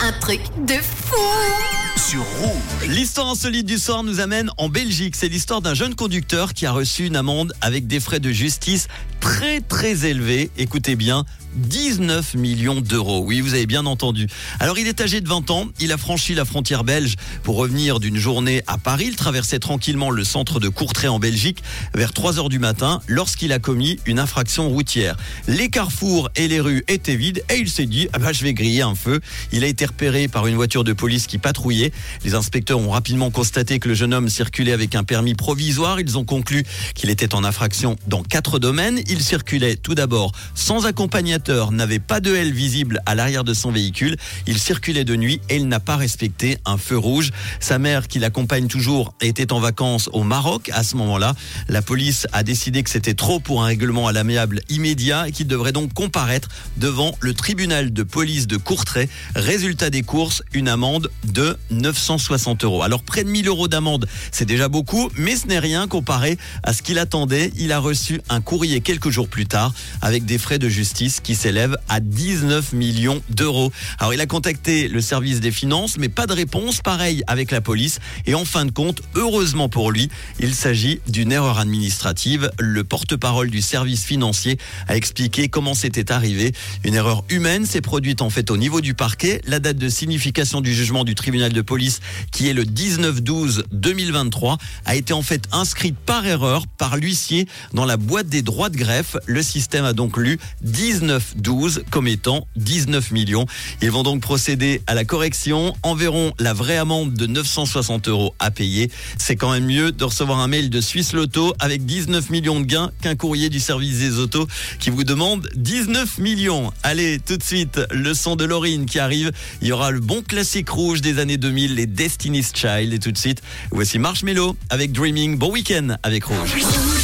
un truc de fou sur Rouge. L'histoire insolite du soir nous amène en Belgique. C'est l'histoire d'un jeune conducteur qui a reçu une amende avec des frais de justice très très élevés. Écoutez bien, 19 millions d'euros. Oui, vous avez bien entendu. Alors, il est âgé de 20 ans. Il a franchi la frontière belge pour revenir d'une journée à Paris. Il traversait tranquillement le centre de Courtrai en Belgique vers 3 heures du matin lorsqu'il a commis une infraction routière. Les carrefours et les rues étaient vides et il s'est dit, ah bah, je vais griller un feu. Il a été repéré par une voiture de police qui patrouillait. Les inspecteurs ont rapidement constaté que le jeune homme circulait avec un permis provisoire. Ils ont conclu qu'il était en infraction dans quatre domaines. Il circulait tout d'abord sans accompagnateur n'avait pas de L visible à l'arrière de son véhicule. Il circulait de nuit et il n'a pas respecté un feu rouge. Sa mère, qui l'accompagne toujours, était en vacances au Maroc à ce moment-là. La police a décidé que c'était trop pour un règlement à l'amiable immédiat et qu'il devrait donc comparaître devant le tribunal de police de Courtrai. Résultat des courses, une amende de 960 euros. Alors près de 1000 euros d'amende, c'est déjà beaucoup, mais ce n'est rien comparé à ce qu'il attendait. Il a reçu un courrier jours plus tard avec des frais de justice qui s'élève à 19 millions d'euros. Alors il a contacté le service des finances, mais pas de réponse. Pareil avec la police. Et en fin de compte, heureusement pour lui, il s'agit d'une erreur administrative. Le porte-parole du service financier a expliqué comment c'était arrivé. Une erreur humaine s'est produite en fait au niveau du parquet. La date de signification du jugement du tribunal de police, qui est le 19-12-2023, a été en fait inscrite par erreur par l'huissier dans la boîte des droits de greffe. Le système a donc lu 19 12 comme étant 19 millions. Ils vont donc procéder à la correction, enverront la vraie amende de 960 euros à payer. C'est quand même mieux de recevoir un mail de Suisse Loto avec 19 millions de gains qu'un courrier du service des autos qui vous demande 19 millions. Allez, tout de suite, le son de Laurine qui arrive. Il y aura le bon classique rouge des années 2000, les Destiny's Child. Et tout de suite, voici Marshmello avec Dreaming. Bon week-end avec Rouge.